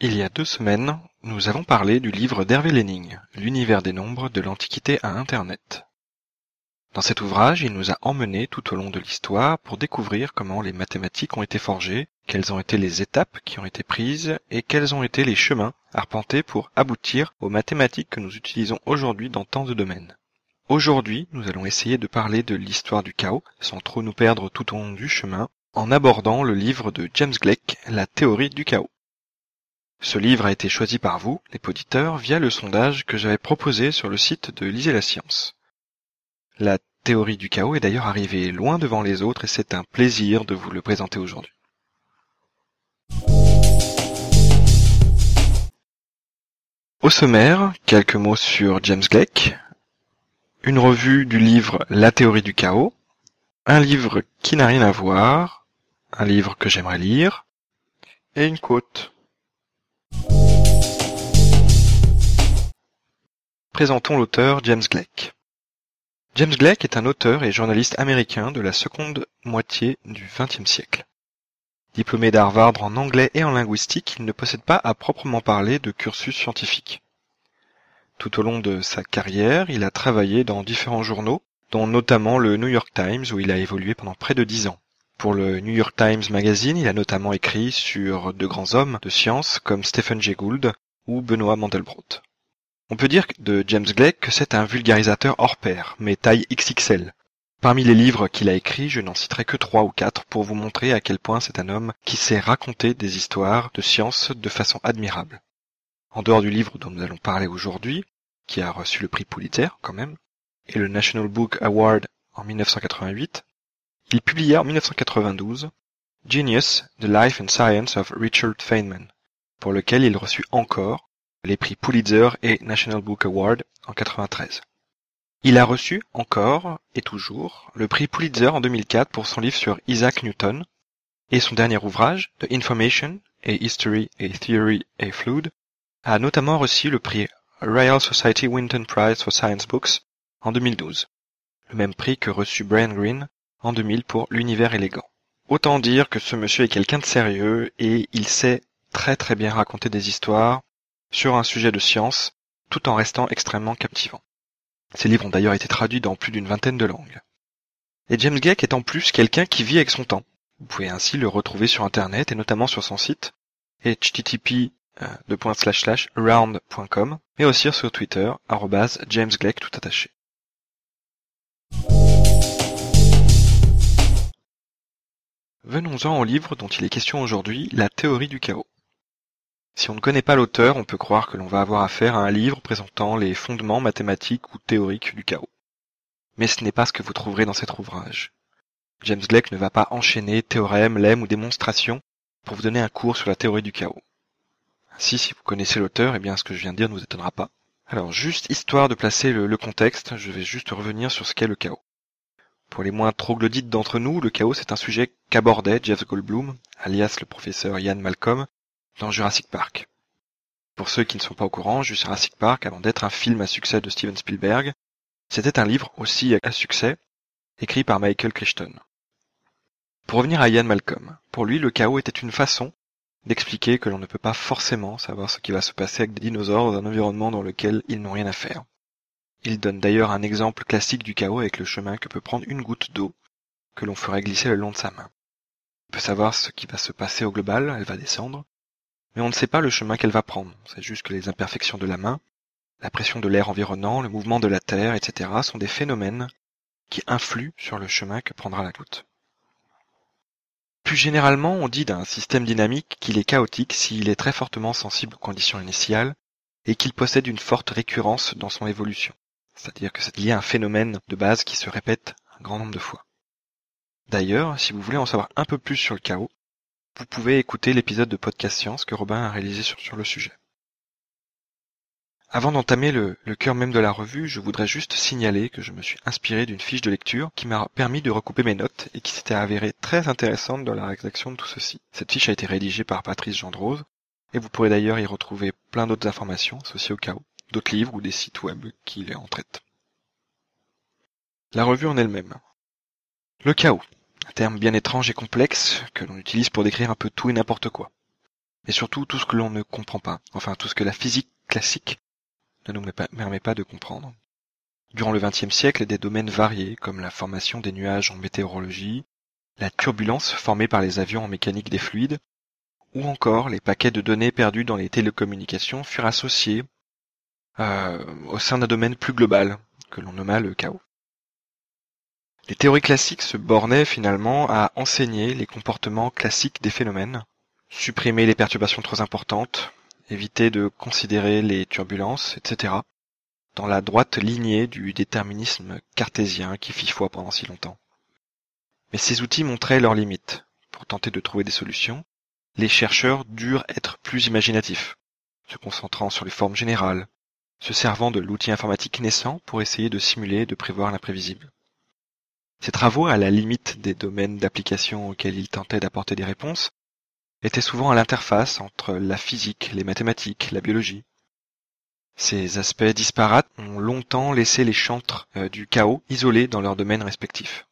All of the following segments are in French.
Il y a deux semaines, nous avons parlé du livre d'Hervé Lénine, L'univers des nombres de l'Antiquité à Internet. Dans cet ouvrage, il nous a emmenés tout au long de l'histoire pour découvrir comment les mathématiques ont été forgées, quelles ont été les étapes qui ont été prises et quels ont été les chemins arpentés pour aboutir aux mathématiques que nous utilisons aujourd'hui dans tant de domaines. Aujourd'hui, nous allons essayer de parler de l'histoire du chaos, sans trop nous perdre tout au long du chemin, en abordant le livre de James Gleick, La théorie du chaos. Ce livre a été choisi par vous, les auditeurs, via le sondage que j'avais proposé sur le site de Lisez la science. La théorie du chaos est d'ailleurs arrivée loin devant les autres et c'est un plaisir de vous le présenter aujourd'hui. Au sommaire, quelques mots sur James Gleick, une revue du livre La théorie du chaos, un livre qui n'a rien à voir, un livre que j'aimerais lire, et une quote. Présentons l'auteur James Gleick. James Gleick est un auteur et journaliste américain de la seconde moitié du XXe siècle. Diplômé d'Harvard en anglais et en linguistique, il ne possède pas à proprement parler de cursus scientifique. Tout au long de sa carrière, il a travaillé dans différents journaux, dont notamment le New York Times où il a évolué pendant près de dix ans. Pour le New York Times Magazine, il a notamment écrit sur de grands hommes de science comme Stephen Jay Gould ou Benoît Mandelbrot. On peut dire de James Gleick que c'est un vulgarisateur hors pair, mais taille XXL. Parmi les livres qu'il a écrits, je n'en citerai que trois ou quatre pour vous montrer à quel point c'est un homme qui sait raconter des histoires de science de façon admirable. En dehors du livre dont nous allons parler aujourd'hui, qui a reçu le prix Pulitzer quand même, et le National Book Award en 1988, il publia en 1992 Genius, The Life and Science of Richard Feynman, pour lequel il reçut encore les prix Pulitzer et National Book Award en 93. Il a reçu encore, et toujours, le prix Pulitzer en 2004 pour son livre sur Isaac Newton, et son dernier ouvrage, The Information, a History, a Theory, a Fluid, a notamment reçu le prix Royal Society Winton Prize for Science Books en 2012, le même prix que reçut Brian Greene en 2000 pour L'univers élégant. Autant dire que ce monsieur est quelqu'un de sérieux et il sait très très bien raconter des histoires sur un sujet de science, tout en restant extrêmement captivant. Ces livres ont d'ailleurs été traduits dans plus d'une vingtaine de langues. Et James Gleick est en plus quelqu'un qui vit avec son temps. Vous pouvez ainsi le retrouver sur internet et notamment sur son site http around.com mais aussi sur Twitter James Gleick tout attaché. Venons-en au livre dont il est question aujourd'hui, La théorie du chaos. Si on ne connaît pas l'auteur, on peut croire que l'on va avoir affaire à un livre présentant les fondements mathématiques ou théoriques du chaos. Mais ce n'est pas ce que vous trouverez dans cet ouvrage. James Gleick ne va pas enchaîner théorèmes, lemmes ou démonstrations pour vous donner un cours sur la théorie du chaos. Ainsi, si vous connaissez l'auteur, eh bien ce que je viens de dire ne vous étonnera pas. Alors, juste histoire de placer le, contexte, je vais juste revenir sur ce qu'est le chaos. Pour les moins troglodytes d'entre nous, le chaos c'est un sujet qu'abordait Jeff Goldblum, alias le professeur Ian Malcolm, dans Jurassic Park. Pour ceux qui ne sont pas au courant, Jurassic Park, avant d'être un film à succès de Steven Spielberg, c'était un livre aussi à succès, écrit par Michael Crichton. Pour revenir à Ian Malcolm, pour lui le chaos était une façon d'expliquer que l'on ne peut pas forcément savoir ce qui va se passer avec des dinosaures dans un environnement dans lequel ils n'ont rien à faire. Il donne d'ailleurs un exemple classique du chaos avec le chemin que peut prendre une goutte d'eau que l'on ferait glisser le long de sa main. On peut savoir ce qui va se passer au global, elle va descendre, mais on ne sait pas le chemin qu'elle va prendre. C'est juste que les imperfections de la main, la pression de l'air environnant, le mouvement de la Terre, etc. sont des phénomènes qui influent sur le chemin que prendra la goutte. Plus généralement, on dit d'un système dynamique qu'il est chaotique s'il est très fortement sensible aux conditions initiales et qu'il possède une forte récurrence dans son évolution. C'est-à-dire que c'est lié à un phénomène de base qui se répète un grand nombre de fois. D'ailleurs, si vous voulez en savoir un peu plus sur le chaos, vous pouvez écouter l'épisode de Podcast Science que Robin a réalisé sur, le sujet. Avant d'entamer le, cœur même de la revue, je voudrais juste signaler que je me suis inspiré d'une fiche de lecture qui m'a permis de recouper mes notes et qui s'était avérée très intéressante dans la rédaction de tout ceci. Cette fiche a été rédigée par Patrice Gendrose et vous pourrez d'ailleurs y retrouver plein d'autres informations associées au chaos, d'autres livres ou des sites web qui les en traitent. La revue en elle-même. Le chaos, terme bien étrange et complexe que l'on utilise pour décrire un peu tout et n'importe quoi. Et surtout tout ce que l'on ne comprend pas, enfin tout ce que la physique classique ne nous permet pas de comprendre. Durant le XXe siècle, des domaines variés, comme la formation des nuages en météorologie, la turbulence formée par les avions en mécanique des fluides, ou encore les paquets de données perdus dans les télécommunications furent associés euh, au sein d'un domaine plus global, que l'on nomma le chaos. Les théories classiques se bornaient finalement à enseigner les comportements classiques des phénomènes, supprimer les perturbations trop importantes, éviter de considérer les turbulences, etc., dans la droite lignée du déterminisme cartésien qui fit foi pendant si longtemps. Mais ces outils montraient leurs limites. Pour tenter de trouver des solutions, les chercheurs durent être plus imaginatifs, se concentrant sur les formes générales, se servant de l'outil informatique naissant pour essayer de simuler et de prévoir l'imprévisible. Ces travaux, à la limite des domaines d'application auxquels ils tentaient d'apporter des réponses, était souvent à l'interface entre la physique, les mathématiques, la biologie. Ces aspects disparates ont longtemps laissé les chantres euh, du chaos isolés dans leurs domaines respectifs.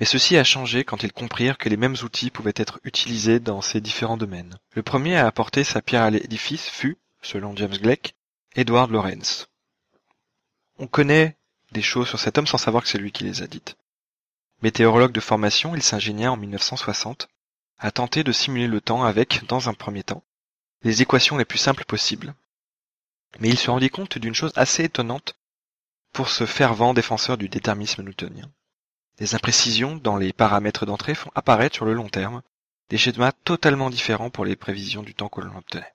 Mais ceci a changé quand ils comprirent que les mêmes outils pouvaient être utilisés dans ces différents domaines. Le premier à apporter sa pierre à l'édifice fut, selon James Gleick, Edward Lorenz. On connaît des choses sur cet homme sans savoir que c'est lui qui les a dites. Météorologue de formation, il s'ingénia en 1960 a tenté de simuler le temps avec, dans un premier temps, les équations les plus simples possibles. Mais il se rendit compte d'une chose assez étonnante pour ce fervent défenseur du déterminisme newtonien. Les imprécisions dans les paramètres d'entrée font apparaître sur le long terme des schémas totalement différents pour les prévisions du temps que l'on obtenait.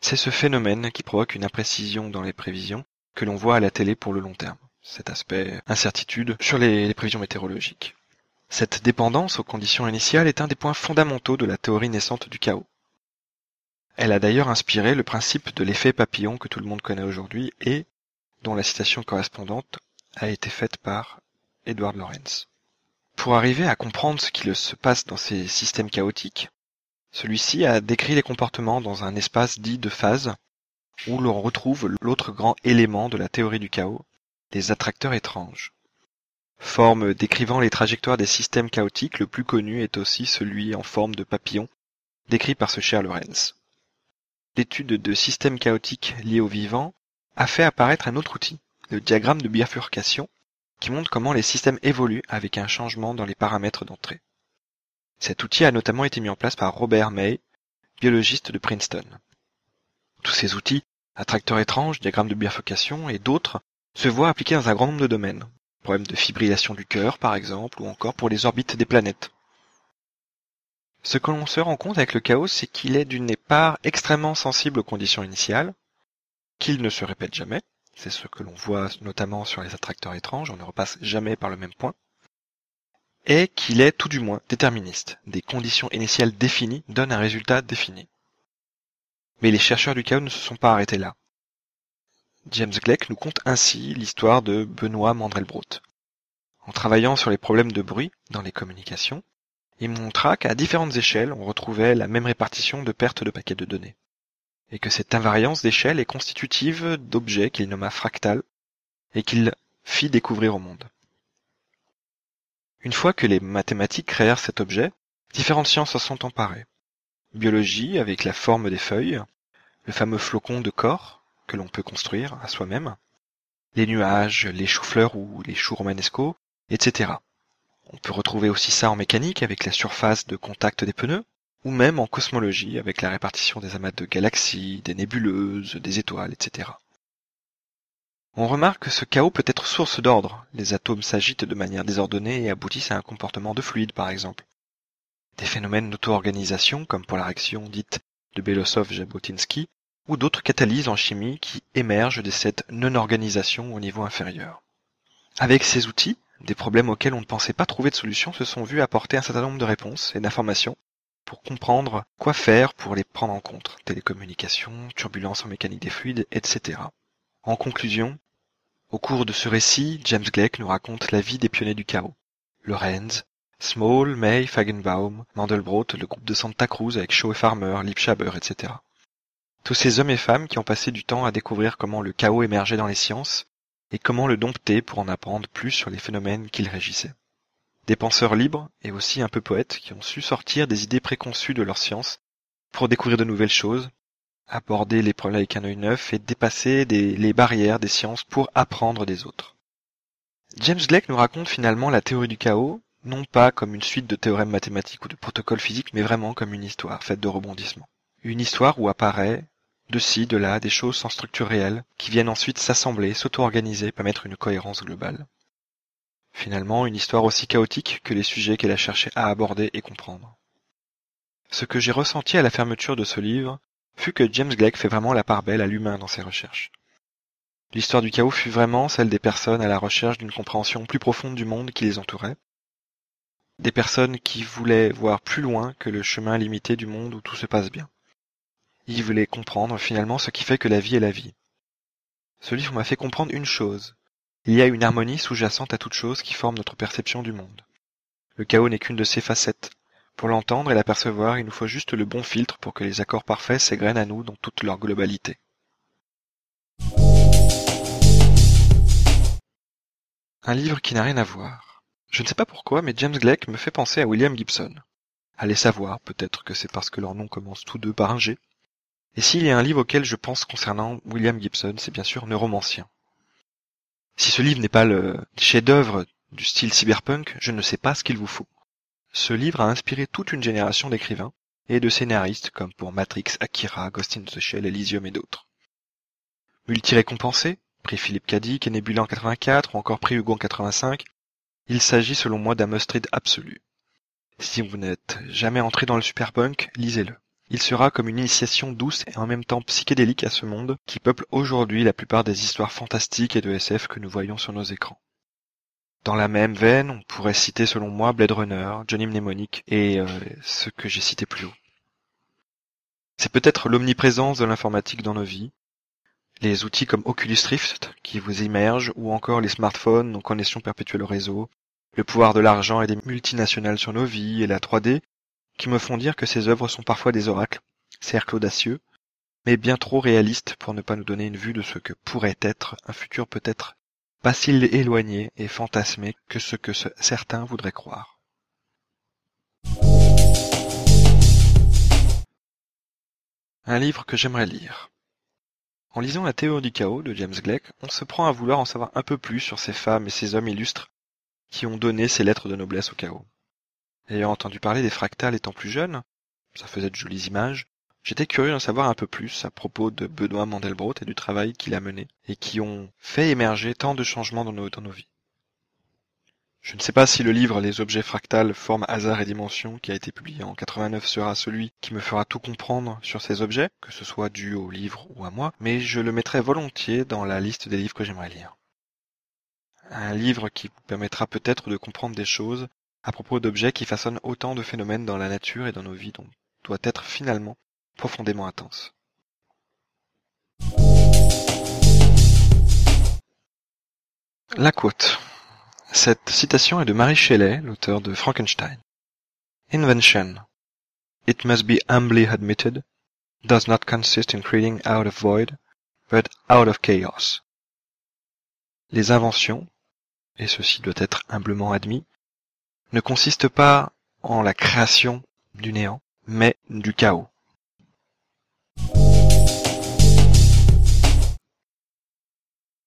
C'est ce phénomène qui provoque une imprécision dans les prévisions que l'on voit à la télé pour le long terme, cet aspect incertitude sur les, prévisions météorologiques. Cette dépendance aux conditions initiales est un des points fondamentaux de la théorie naissante du chaos. Elle a d'ailleurs inspiré le principe de l'effet papillon que tout le monde connaît aujourd'hui et dont la citation correspondante a été faite par Edward Lorenz. Pour arriver à comprendre ce qui se passe dans ces systèmes chaotiques, celui-ci a décrit les comportements dans un espace dit de phase où l'on retrouve l'autre grand élément de la théorie du chaos, les attracteurs étranges. Forme décrivant les trajectoires des systèmes chaotiques, le plus connu est aussi celui en forme de papillon, décrit par ce cher Lorenz. L'étude de systèmes chaotiques liés au vivant a fait apparaître un autre outil, le diagramme de bifurcation, qui montre comment les systèmes évoluent avec un changement dans les paramètres d'entrée. Cet outil a notamment été mis en place par Robert May, biologiste de Princeton. Tous ces outils, attracteurs étranges, diagrammes de bifurcation et d'autres, se voient appliqués dans un grand nombre de domaines, problème de fibrillation du cœur par exemple, ou encore pour les orbites des planètes. Ce que l'on se rend compte avec le chaos, c'est qu'il est d'une part extrêmement sensible aux conditions initiales, qu'il ne se répète jamais, c'est ce que l'on voit notamment sur les attracteurs étranges, on ne repasse jamais par le même point, et qu'il est tout du moins déterministe. Des conditions initiales définies donnent un résultat défini. Mais les chercheurs du chaos ne se sont pas arrêtés là. James Gleick nous conte ainsi l'histoire de Benoît Mandrel-Brout. En travaillant sur les problèmes de bruit dans les communications, il montra qu'à différentes échelles, on retrouvait la même répartition de pertes de paquets de données, et que cette invariance d'échelle est constitutive d'objets qu'il nomma fractales et qu'il fit découvrir au monde. Une fois que les mathématiques créèrent cet objet, différentes sciences s'en sont emparées. Biologie avec la forme des feuilles, le fameux flocon de corps, que l'on peut construire à soi-même, les nuages, les choux-fleurs ou les choux romanesco, etc. On peut retrouver aussi ça en mécanique avec la surface de contact des pneus, ou même en cosmologie avec la répartition des amas de galaxies, des nébuleuses, des étoiles, etc. On remarque que ce chaos peut être source d'ordre. Les atomes s'agitent de manière désordonnée et aboutissent à un comportement de fluide, par exemple. Des phénomènes d'auto-organisation, comme pour la réaction dite de Belosov-Jabotinsky, ou d'autres catalyses en chimie qui émergent de cette non-organisation au niveau inférieur. Avec ces outils, des problèmes auxquels on ne pensait pas trouver de solution se sont vus apporter un certain nombre de réponses et d'informations pour comprendre quoi faire pour les prendre en compte. Télécommunications, turbulences en mécanique des fluides, etc. En conclusion, au cours de ce récit, James Gleick nous raconte la vie des pionniers du chaos. Lorenz, Small, May, Fagenbaum, Mandelbrot, le groupe de Santa Cruz avec Shaw et Farmer, Liebschaber, etc. Tous ces hommes et femmes qui ont passé du temps à découvrir comment le chaos émergeait dans les sciences et comment le dompter pour en apprendre plus sur les phénomènes qu'il régissait. Des penseurs libres et aussi un peu poètes qui ont su sortir des idées préconçues de leur science pour découvrir de nouvelles choses, aborder les problèmes avec un œil neuf et dépasser les barrières des sciences pour apprendre des autres. James Gleick nous raconte finalement la théorie du chaos, non pas comme une suite de théorèmes mathématiques ou de protocoles physiques, mais vraiment comme une histoire faite de rebondissements. Une histoire où apparaît, de ci, de là, des choses sans structure réelle, qui viennent ensuite s'assembler, s'auto-organiser, mettre une cohérence globale. Finalement, une histoire aussi chaotique que les sujets qu'elle a cherché à aborder et comprendre. Ce que j'ai ressenti à la fermeture de ce livre fut que James Gleick fait vraiment la part belle à l'humain dans ses recherches. L'histoire du chaos fut vraiment celle des personnes à la recherche d'une compréhension plus profonde du monde qui les entourait, des personnes qui voulaient voir plus loin que le chemin limité du monde où tout se passe bien. Ils voulaient comprendre finalement ce qui fait que la vie est la vie. Ce livre m'a fait comprendre une chose. Il y a une harmonie sous-jacente à toute chose qui forme notre perception du monde. Le chaos n'est qu'une de ses facettes. Pour l'entendre et l'apercevoir, il nous faut juste le bon filtre pour que les accords parfaits s'égrènent à nous dans toute leur globalité. Un livre qui n'a rien à voir. Je ne sais pas pourquoi, mais James Gleick me fait penser à William Gibson. Allez savoir, peut-être que c'est parce que leurs noms commencent tous deux par un G. Et s'il y a un livre auquel je pense concernant William Gibson, c'est bien sûr Neuromancien. Si ce livre n'est pas le chef-d'œuvre du style cyberpunk, je ne sais pas ce qu'il vous faut. Ce livre a inspiré toute une génération d'écrivains et de scénaristes comme pour Matrix, Akira, Ghost in the Shell, Elysium et d'autres. Multi-récompensé, prix Philippe Cadic et Nebula en 84 ou encore prix Hugo en 85, il s'agit selon moi d'un must-read absolu. Si vous n'êtes jamais entré dans le superpunk, lisez-le. Il sera comme une initiation douce et en même temps psychédélique à ce monde qui peuple aujourd'hui la plupart des histoires fantastiques et de SF que nous voyons sur nos écrans. Dans la même veine, on pourrait citer selon moi Blade Runner, Johnny Mnemonic et euh, ce que j'ai cité plus haut. C'est peut-être l'omniprésence de l'informatique dans nos vies, les outils comme Oculus Rift qui vous immergent ou encore les smartphones, nos connexions perpétuelles au réseau, le pouvoir de l'argent et des multinationales sur nos vies et la 3D qui me font dire que ces œuvres sont parfois des oracles, cercles audacieux, mais bien trop réalistes pour ne pas nous donner une vue de ce que pourrait être un futur peut-être pas si éloigné et fantasmé que ce que certains voudraient croire. Un livre que j'aimerais lire. En lisant La théorie du chaos de James Gleick, on se prend à vouloir en savoir un peu plus sur ces femmes et ces hommes illustres qui ont donné ces lettres de noblesse au chaos. Ayant entendu parler des fractales étant plus jeune, ça faisait de jolies images, J'étais curieux d'en savoir un peu plus à propos de Benoît Mandelbrot et du travail qu'il a mené, et qui ont fait émerger tant de changements dans nos, dans nos vies. Je ne sais pas si le livre Les objets fractales, forme, hasard et dimension, qui a été publié en 89, sera celui qui me fera tout comprendre sur ces objets, que ce soit dû au livre ou à moi, mais je le mettrai volontiers dans la liste des livres que j'aimerais lire. Un livre qui vous permettra peut-être de comprendre des choses à propos d'objets qui façonnent autant de phénomènes dans la nature et dans nos vies dont doit être finalement profondément intense. La quote. Cette citation est de Mary Shelley, l'auteur de Frankenstein. Invention, it must be humbly admitted, does not consist in creating out of void, but out of chaos. Les inventions, et ceci doit être humblement admis, ne consistent pas en la création du néant, mais du chaos.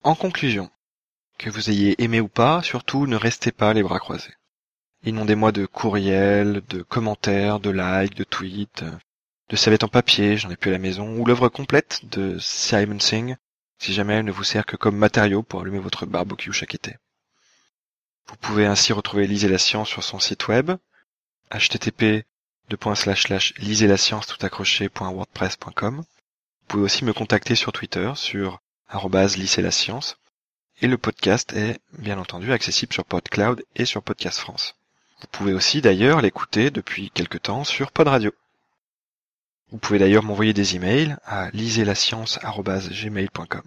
En conclusion, que vous ayez aimé ou pas, surtout ne restez pas les bras croisés. Inondez-moi de courriels, de commentaires, de likes, de tweets, de serviettes en papier, j'en ai plus à la maison, ou l'œuvre complète de Simon Singh, si jamais elle ne vous sert que comme matériau pour allumer votre barbecue chaque été. Vous pouvez ainsi retrouver Lisez la science sur son site web, http lisez la science tout accroché.wordpress.com. Vous pouvez aussi me contacter sur Twitter sur lycée la science. Et le podcast est, bien entendu, accessible sur PodCloud et sur Podcast France. Vous pouvez aussi d'ailleurs l'écouter depuis quelque temps sur Pod Radio. Vous pouvez d'ailleurs m'envoyer des emails à liselascience.gmail.com.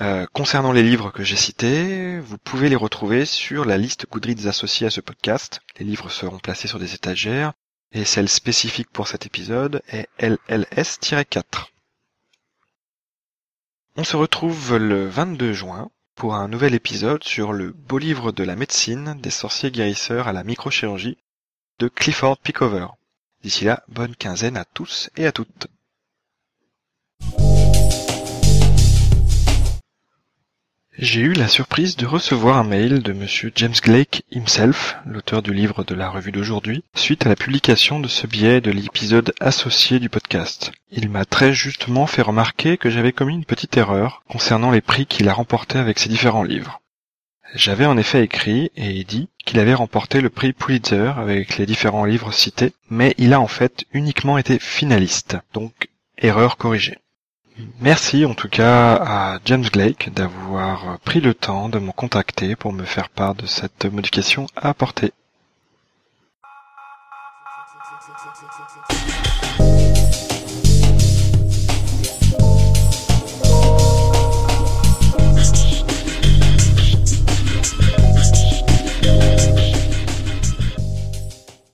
Euh, concernant les livres que j'ai cités, vous pouvez les retrouver sur la liste Goodreads associée à ce podcast. Les livres seront placés sur des étagères et celle spécifique pour cet épisode est LLS-4. On se retrouve le 22 juin pour un nouvel épisode sur le beau livre de la médecine des sorciers guérisseurs à la microchirurgie de Clifford Pickover. D'ici là, bonne quinzaine à tous et à toutes. J'ai eu la surprise de recevoir un mail de monsieur James Blake himself, l'auteur du livre de la revue d'aujourd'hui, suite à la publication de ce billet de l'épisode associé du podcast. Il m'a très justement fait remarquer que j'avais commis une petite erreur concernant les prix qu'il a remportés avec ses différents livres. J'avais en effet écrit et dit qu'il avait remporté le prix Pulitzer avec les différents livres cités, mais il a en fait uniquement été finaliste, donc erreur corrigée. Merci en tout cas à James Blake d'avoir pris le temps de me contacter pour me faire part de cette modification à